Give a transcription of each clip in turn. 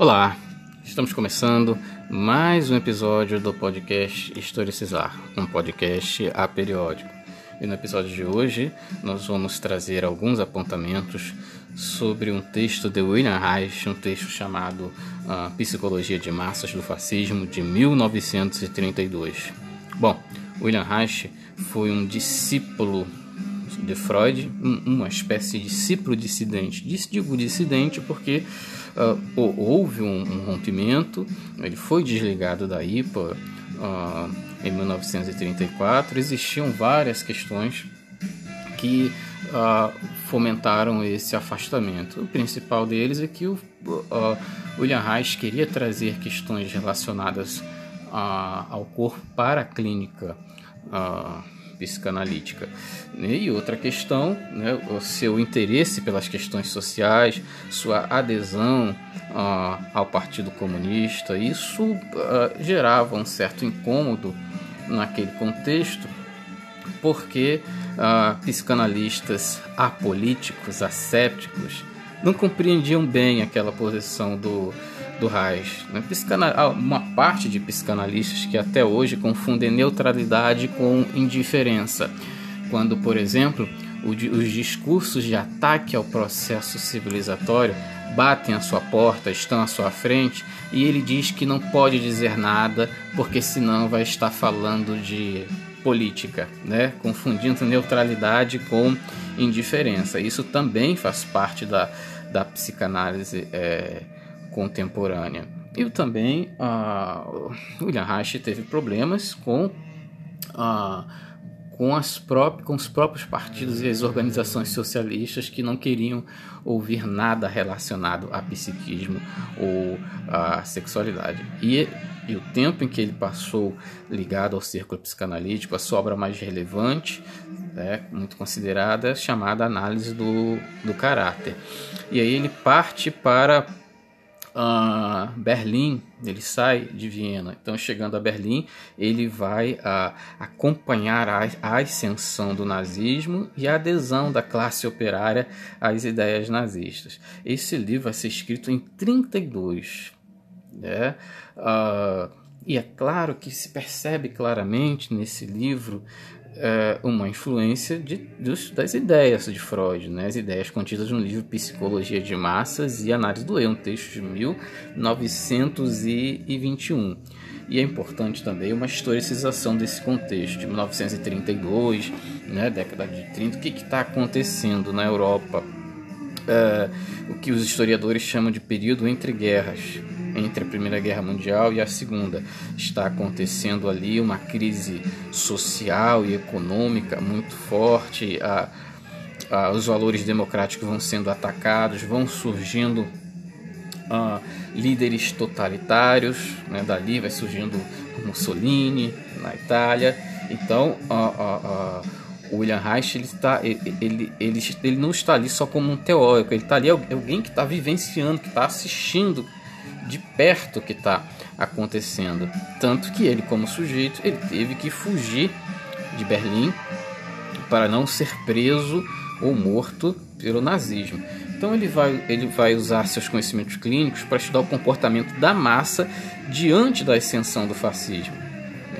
Olá, estamos começando mais um episódio do podcast Historicizar, um podcast aperiódico. E no episódio de hoje nós vamos trazer alguns apontamentos sobre um texto de William Reich, um texto chamado uh, Psicologia de Massas do Fascismo, de 1932. Bom, William Reich foi um discípulo de Freud, uma espécie de discípulo dissidente. Digo dissidente porque uh, houve um, um, rompimento, ele foi desligado da IPA uh, em 1934. Existiam várias questões que uh, fomentaram esse afastamento. O principal deles é que o William Reich queria trazer questões relacionadas ao corpo para a clínica psicanalítica. E outra questão, né, o seu interesse pelas questões sociais, sua adesão uh, ao Partido Comunista, isso uh, gerava um certo incômodo naquele contexto, porque uh, psicanalistas apolíticos, assépticos, não compreendiam bem aquela posição do, do Reich. Né? Uma parte de psicanalistas que até hoje confundem neutralidade com indiferença. Quando, por exemplo, os discursos de ataque ao processo civilizatório batem à sua porta, estão à sua frente, e ele diz que não pode dizer nada, porque senão vai estar falando de política, né? confundindo neutralidade com indiferença. Isso também faz parte da, da psicanálise é, contemporânea. E também uh, William teve problemas com, uh, com, as com os próprios partidos e as organizações socialistas que não queriam ouvir nada relacionado a psiquismo ou a sexualidade. E, e o tempo em que ele passou ligado ao círculo psicanalítico, a sua obra mais relevante, né, muito considerada, chamada Análise do, do Caráter. E aí ele parte para uh, Berlim, ele sai de Viena, então chegando a Berlim, ele vai uh, acompanhar a, a, ascensão do nazismo e a adesão da classe operária às ideias nazistas. Esse livro vai ser escrito em 32, né? Uh, e é claro que se percebe claramente nesse livro é, uma influência de, dos, das ideias de Freud, né? as ideias contidas no livro Psicologia de Massas e Análise do Eu, um texto de 1921. E é importante também uma historicização desse contexto, de 1932, né, década de 30, o que está acontecendo na Europa, é, o que os historiadores chamam de período entre guerras entre a Primeira Guerra Mundial e a Segunda. Está acontecendo ali uma crise social e econômica muito forte, a, a, os valores democráticos vão sendo atacados, vão surgindo uh, líderes totalitários, né? dali vai surgindo Mussolini na Itália. Então, uh, William Reich ele, está, ele, ele, ele, ele não está ali só como um teórico, ele está ali alguém que está vivenciando, que está assistindo de perto o que está acontecendo. Tanto que ele, como sujeito, ele teve que fugir de Berlim para não ser preso ou morto pelo nazismo. Então ele vai, ele vai usar seus conhecimentos clínicos para estudar o comportamento da massa diante da ascensão do fascismo.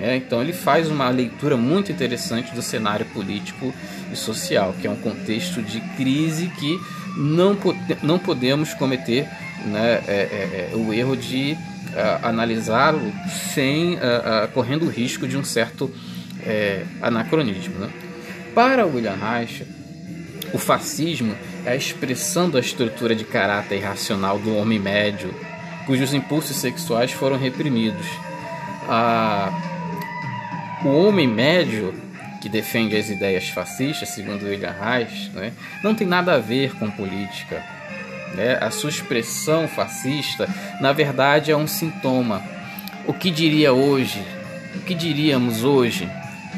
É, então ele faz uma leitura muito interessante do cenário político e social, que é um contexto de crise que não, não podemos cometer né, é, é, é, o erro de uh, analisá-lo sem uh, uh, correndo o risco de um certo anacronismo. Né? Para William Reich, o fascismo é a expressão da estrutura de caráter irracional do homem médio, cujos impulsos sexuais foram reprimidos. o homem médio que defende as ideias fascistas, segundo William Reich, né, não tem nada a ver com política né? A sua expressão fascista, na verdade, é um sintoma. O que diria hoje? O que diríamos hoje,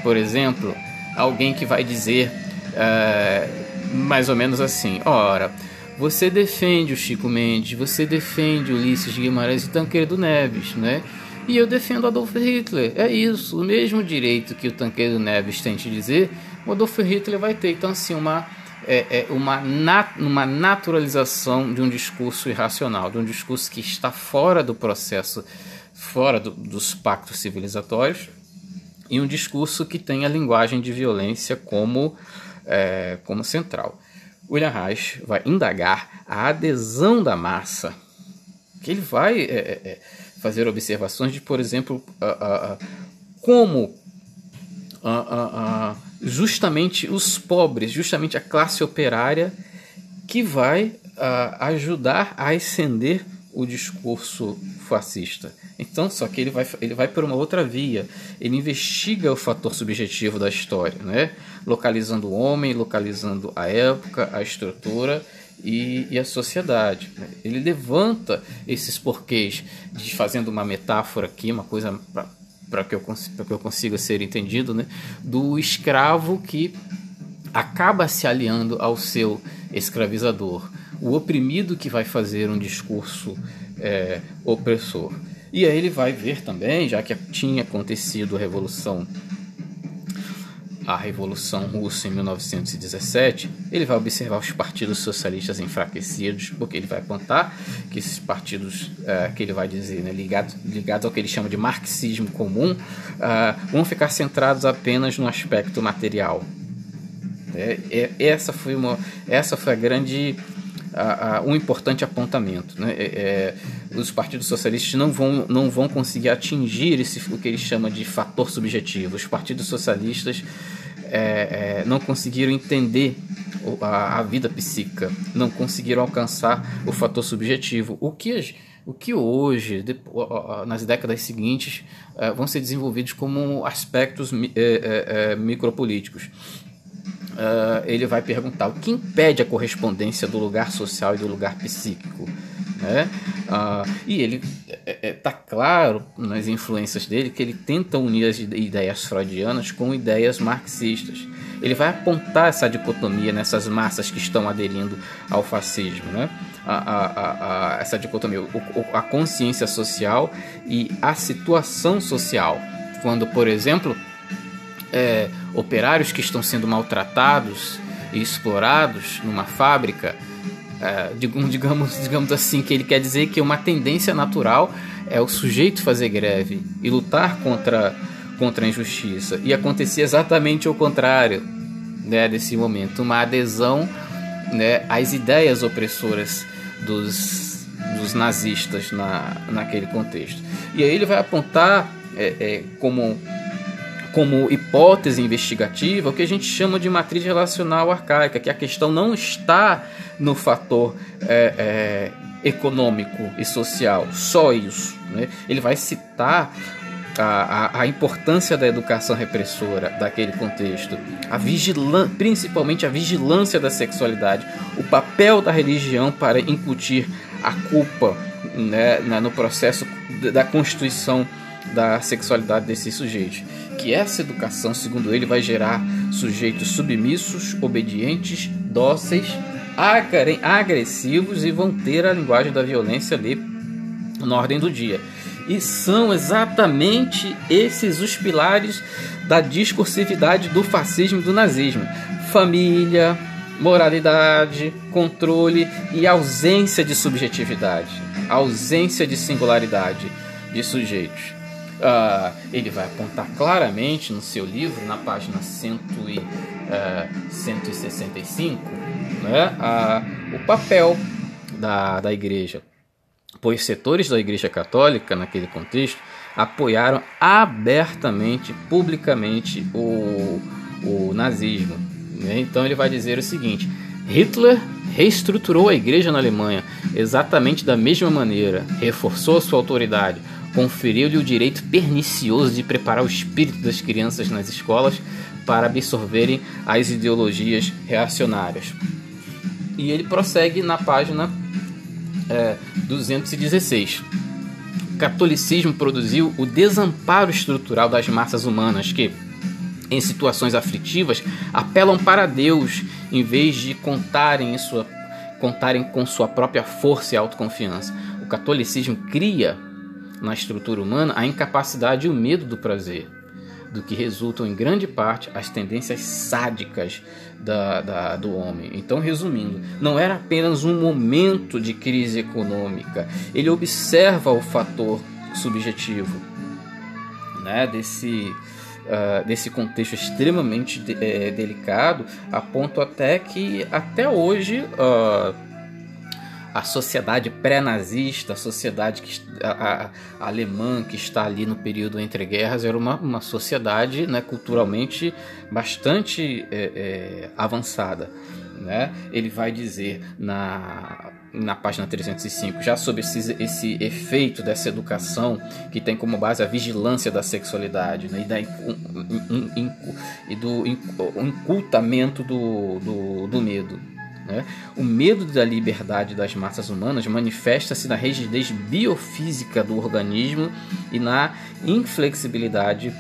por exemplo, alguém que vai dizer é, mais ou menos assim: ora, você defende o Chico Mendes, você defende Ulisses Guimarães e Tancredo Neves, né? E eu defendo Adolf Hitler. É isso, o mesmo direito que o Tanqueiro Neves tem de dizer, o Adolf Hitler vai ter. Então, assim, uma, é, é uma, nat uma naturalização de um discurso irracional, de um discurso que está fora do processo, fora do, dos pactos civilizatórios, e um discurso que tem a linguagem de violência como, é, como central. William Reich vai indagar a adesão da massa, que ele vai é, é, é fazer observações de, por exemplo, como justamente os pobres, justamente a classe operária, que vai ajudar a ascender o discurso fascista. Então, só que ele vai, ele vai por uma outra via. Ele investiga o fator subjetivo da história, né? localizando o homem, localizando a época, a estrutura e, e a sociedade. Né? Ele levanta esses porquês, de, fazendo uma metáfora aqui, uma coisa para que, eu, que eu consiga ser entendido, né? do escravo que acaba se aliando ao seu escravizador o oprimido que vai fazer um discurso é, opressor. E aí ele vai ver também, já que tinha acontecido a revolução a Revolução Russa em 1917, ele vai observar os partidos socialistas enfraquecidos, porque ele vai apontar que esses partidos, é, que ele vai dizer, né, ligados, ligados ao que ele chama de marxismo comum, é, vão ficar centrados apenas no aspecto material. É, é, essa, foi uma, essa foi a grande a, a, um importante apontamento. Né? É, é, os partidos socialistas não vão, não vão conseguir atingir esse, o que ele chama de fator subjetivo. Os partidos socialistas é, é, não conseguiram entender a, a, vida psíquica, não conseguiram alcançar o fator subjetivo. O que, o que hoje, nas décadas seguintes, é, vão ser desenvolvidos como aspectos é, micropolíticos uh, ele vai perguntar o que impede a correspondência do lugar social e do lugar psíquico. Né? Uh, e ele está é, é, tá claro nas influências dele que ele tenta unir as ideias freudianas com ideias marxistas. Ele vai apontar essa dicotomia nessas massas que estão aderindo ao fascismo, né? a, a, a, essa dicotomia, a consciência social e a situação social. Quando, por exemplo, é, operários que estão sendo maltratados e explorados numa fábrica, é, digamos, digamos assim, que ele quer dizer que uma tendência natural é o sujeito fazer greve e lutar contra, contra a injustiça. E acontecia exatamente o contrário né, momento, uma adesão né, às ideias opressoras dos, dos nazistas na, naquele contexto. E aí ele vai apontar é, é, como como hipótese investigativa o que a gente chama de matriz relacional arcaica, que a questão não está no fator é, é, econômico e social, só isso. Né? Ele vai citar a, a, a, importância da educação repressora daquele contexto, a principalmente a vigilância da sexualidade, o papel da religião para incutir a culpa né, no processo da constituição da sexualidade desses sujeitos. Que essa educação, segundo ele, vai gerar sujeitos submissos, obedientes, dóceis, agressivos e vão ter a linguagem da violência ali na ordem do dia. E são exatamente esses os pilares da discursividade do fascismo e do nazismo: família, moralidade, controle e ausência de subjetividade, ausência de singularidade de sujeitos. Uh, ele vai apontar claramente no seu livro, na página 100 e, uh, 165, né, uh, o papel da, da igreja. Pois setores da igreja católica, naquele contexto, apoiaram abertamente, publicamente, o, o nazismo. Né? Então ele vai dizer o seguinte: Hitler reestruturou a igreja na Alemanha exatamente da mesma maneira, reforçou sua autoridade, conferiu-lhe o direito pernicioso de preparar o espírito das crianças nas escolas para absorverem as ideologias reacionárias. E ele prossegue na página é, 216. O catolicismo produziu o desamparo estrutural das massas humanas que, em situações aflitivas, apelam para Deus em vez de contarem, sua, contarem com sua própria força e autoconfiança. O catolicismo cria na estrutura humana a incapacidade e o medo do prazer, do que resultam em grande parte as tendências sádicas da, da, do homem. Então, resumindo, não era apenas um momento de crise econômica, ele observa o fator subjetivo né, desse, uh, desse contexto extremamente de, é, delicado, a ponto até que até hoje. Uh, a sociedade pré-nazista, a sociedade que, a, a, alemã que está ali no período entre guerras, era uma, uma sociedade né, culturalmente bastante é, é, avançada. Né? Ele vai dizer na, na página 305, já sobre esse, esse efeito dessa educação que tem como base a vigilância da sexualidade né? e, da, e do incultamento do, do, do medo. Né? O medo da liberdade das massas humanas manifesta-se na rigidez biofísica do organismo e na inflexibilidade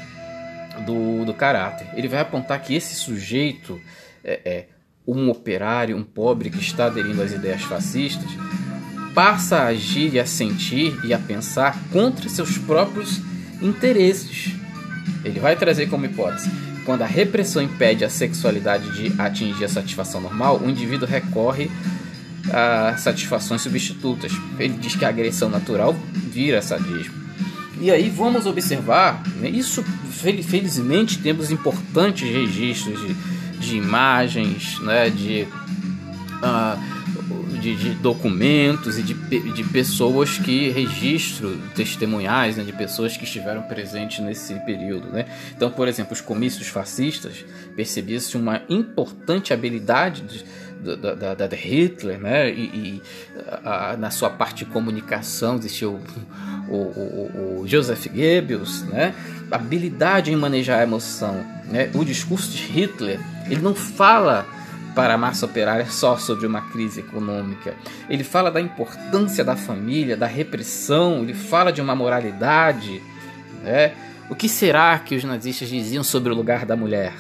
do, do caráter. Ele vai apontar que esse sujeito é, é um operário, um pobre que está aderindo às ideias fascistas, passa a agir e a sentir e a pensar contra seus próprios interesses. Ele vai trazer como hipótese quando a repressão impede a sexualidade de atingir a satisfação normal, o indivíduo recorre a satisfações substitutas. Ele diz que a agressão natural vira sadismo. E aí vamos observar, né, isso felizmente temos importantes registros de, de imagens, né, de uh, de, de documentos e de, de pessoas que registro testemunhais né, de pessoas que estiveram presentes nesse período. Né? Então, por exemplo, os comícios fascistas percebia-se uma importante habilidade de, da, da, da, Hitler, né? E, e a, na sua parte de comunicação existia o, o, o, o, Joseph Goebbels, né? Habilidade em manejar a emoção, né? O discurso de Hitler, ele não fala para a massa operária só sobre uma crise econômica. Ele fala da importância da família, da repressão, ele fala de uma moralidade. Né? O que será que os nazistas diziam sobre o lugar da mulher?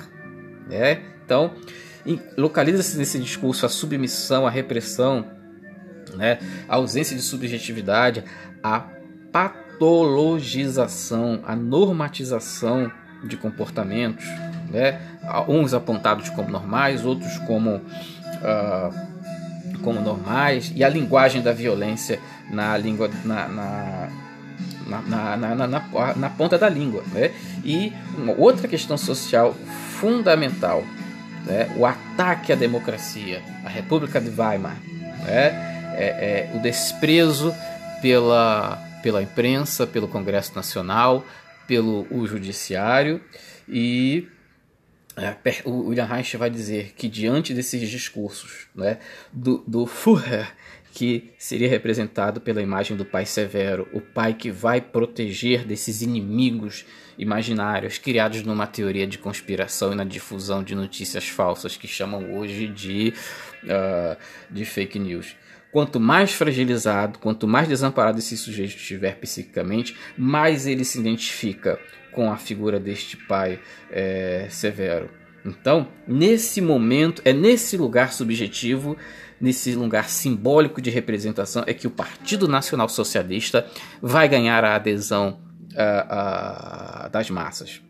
Né? Então, localiza-se nesse discurso a submissão, a repressão, né? a ausência de subjetividade, a patologização, a normatização de comportamentos, né? uns apontados como normais, outros como, uh, como normais, e a linguagem da violência na língua na, na na, na, na, na, na ponta da língua. Né? E uma outra questão social fundamental, né? o ataque à democracia, a República de Weimar, né? é, é, o desprezo pela, pela imprensa, pelo Congresso Nacional, pelo o Judiciário e o William Reich vai dizer que diante desses discursos né, do, do Führer, que seria representado pela imagem do pai severo, o pai que vai proteger desses inimigos imaginários criados numa teoria de conspiração e na difusão de notícias falsas que chamam hoje de, uh, de fake news. Quanto mais fragilizado, quanto mais desamparado esse sujeito estiver psiquicamente, mais ele se identifica com a figura deste pai é, severo. Então, nesse momento, é nesse lugar subjetivo, nesse lugar simbólico de representação, é que o Partido Nacional Socialista vai ganhar a adesão uh, uh, das massas.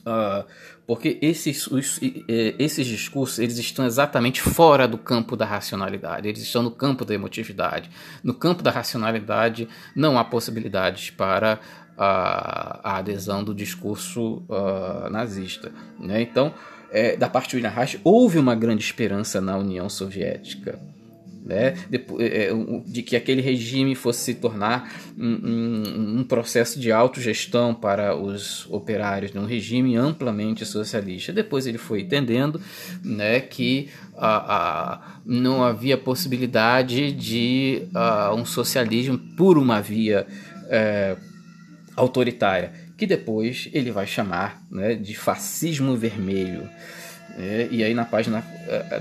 Uh, porque esses, os, esses discursos eles estão exatamente fora do campo da racionalidade, eles estão no campo da emotividade. No campo da racionalidade não há possibilidades para a, a adesão do discurso uh, nazista. Né? Então, é, da parte do William Reich, houve uma grande esperança na União Soviética. Né, de, é, de, que aquele regime fosse se tornar um, um, um, processo de autogestão para os operários, um regime amplamente socialista. Depois ele foi entendendo né, que não havia possibilidade de a, um socialismo por uma via é, autoritária, que depois ele vai chamar né, de fascismo vermelho. É, e aí na página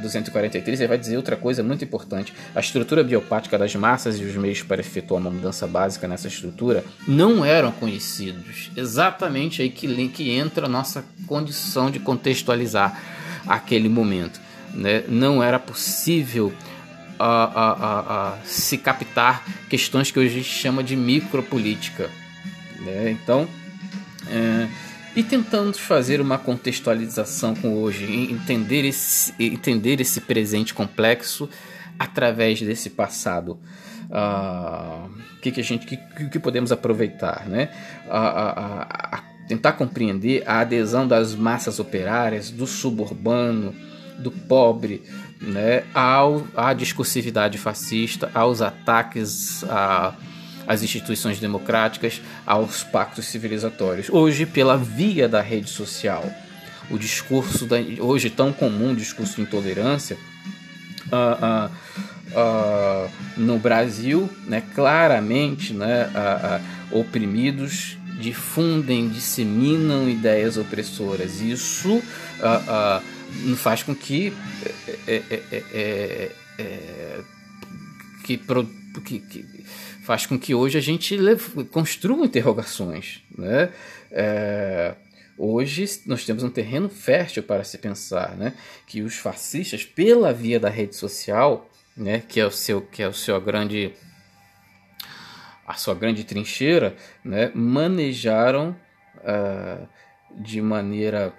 243 eh, ele vai dizer outra coisa muito importante. A estrutura biopática das massas e os meios para efetuar uma mudança básica nessa estrutura não eram conhecidos. Exatamente aí que, que entra a nossa condição de contextualizar aquele momento. Né? Não era possível a, a, a, a se captar questões que hoje a gente chama de micropolítica Né? Então, é, e tentando fazer uma contextualização com hoje, entender esse, entender esse presente complexo através desse passado. O ah, que, que a gente que, que podemos aproveitar, né? Uh, uh, tentar compreender a adesão das massas operárias, do suburbano, do pobre, né, ao, à discursividade fascista, aos ataques a às instituições democráticas, aos pactos civilizatórios. Hoje, pela via da rede social, o discurso da, hoje tão comum, discurso de intolerância, uh, uh, uh, no Brasil, né, claramente, né, oprimidos difundem, disseminam ideias opressoras. Isso faz com que é, é, é, que, que, que faz com que hoje a gente construa interrogações. Né? É, hoje nós temos um terreno fértil para se pensar né? que os fascistas, pela via da rede social, né? que é o seu, que é o seu grande a sua grande trincheira, né? manejaram uh, de maneira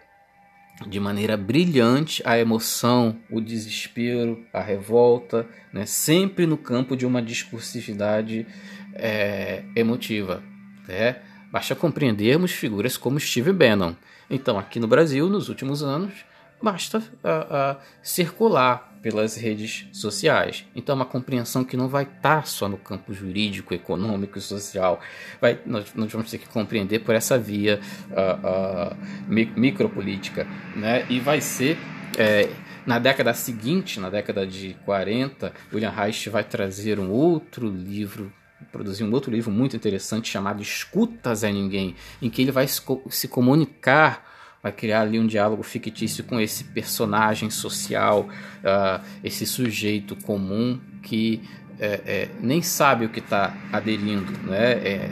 de maneira brilhante a emoção, o desespero, a revolta, né? sempre no campo de uma discursividade é, emotiva. Né? Basta compreendermos figuras como Steve Bannon. Então, aqui no Brasil, nos últimos anos, basta uh, uh, circular pelas redes sociais. Então, é uma compreensão que não vai estar só no campo jurídico, econômico e social. Vai, nós, nós vamos ter que compreender por essa via uh, micropolítica. Né? E vai ser. É, na década seguinte, na década de 40, William Reich vai trazer um outro livro produzir um outro livro muito interessante chamado Escutas a Ninguém, em que ele vai se comunicar vai criar ali um diálogo fictício com esse personagem social, uh, esse sujeito comum que é, é, nem sabe o que está aderindo, né? É,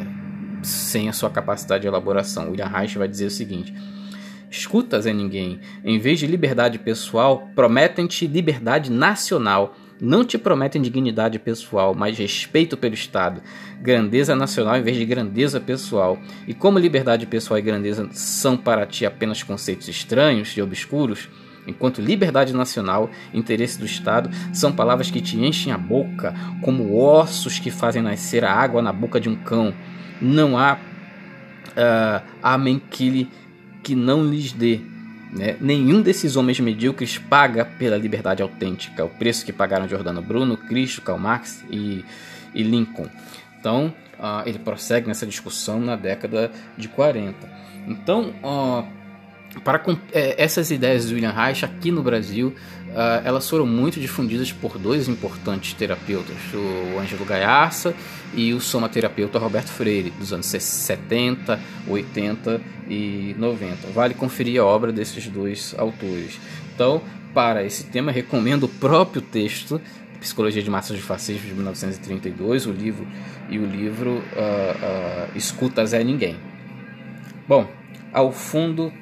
sem a sua capacidade de elaboração. William Reich vai dizer o seguinte: escutas em ninguém, em vez de liberdade pessoal, prometem-te liberdade nacional não te prometem dignidade pessoal, mas respeito pelo Estado, grandeza nacional em vez de grandeza pessoal. E como liberdade pessoal e grandeza são para ti apenas conceitos estranhos e obscuros, enquanto liberdade nacional interesse do Estado são palavras que te enchem a boca, como ossos que fazem nascer a água na boca de um cão. Não há uh, amém que, que não lhes dê né? Nenhum desses homens medíocres paga pela liberdade autêntica, o preço que pagaram Giordano Bruno, Cristo, Karl Marx e, e Lincoln. Então, uh, ele prossegue nessa discussão na década de 40. Então, uh, para é, essas ideias de William Reich aqui no Brasil, uh, elas foram muito difundidas por dois importantes terapeutas, o Ângelo Gaiarsa e o somaterapeuta Roberto Freire, dos anos 70, 80 e 90. Vale conferir a obra desses dois autores. Então, para esse tema, recomendo o próprio texto Psicologia de Massas de Fascismo de 1932, o livro e o livro uh, uh, Escutas é Ninguém. Bom, ao fundo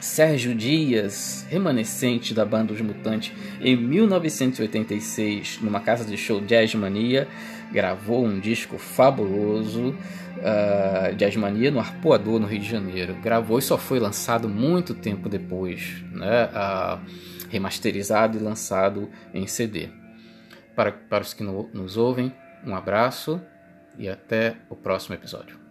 Sérgio Dias, remanescente da banda Os Mutantes, em 1986, numa casa de show Jazz Mania, gravou um disco fabuloso, uh, Jazz Mania, no Arpoador, no Rio de Janeiro. Gravou e só foi lançado muito tempo depois, né? Uh, remasterizado e lançado em CD. Para, para os que no, nos ouvem, um abraço e até o próximo episódio.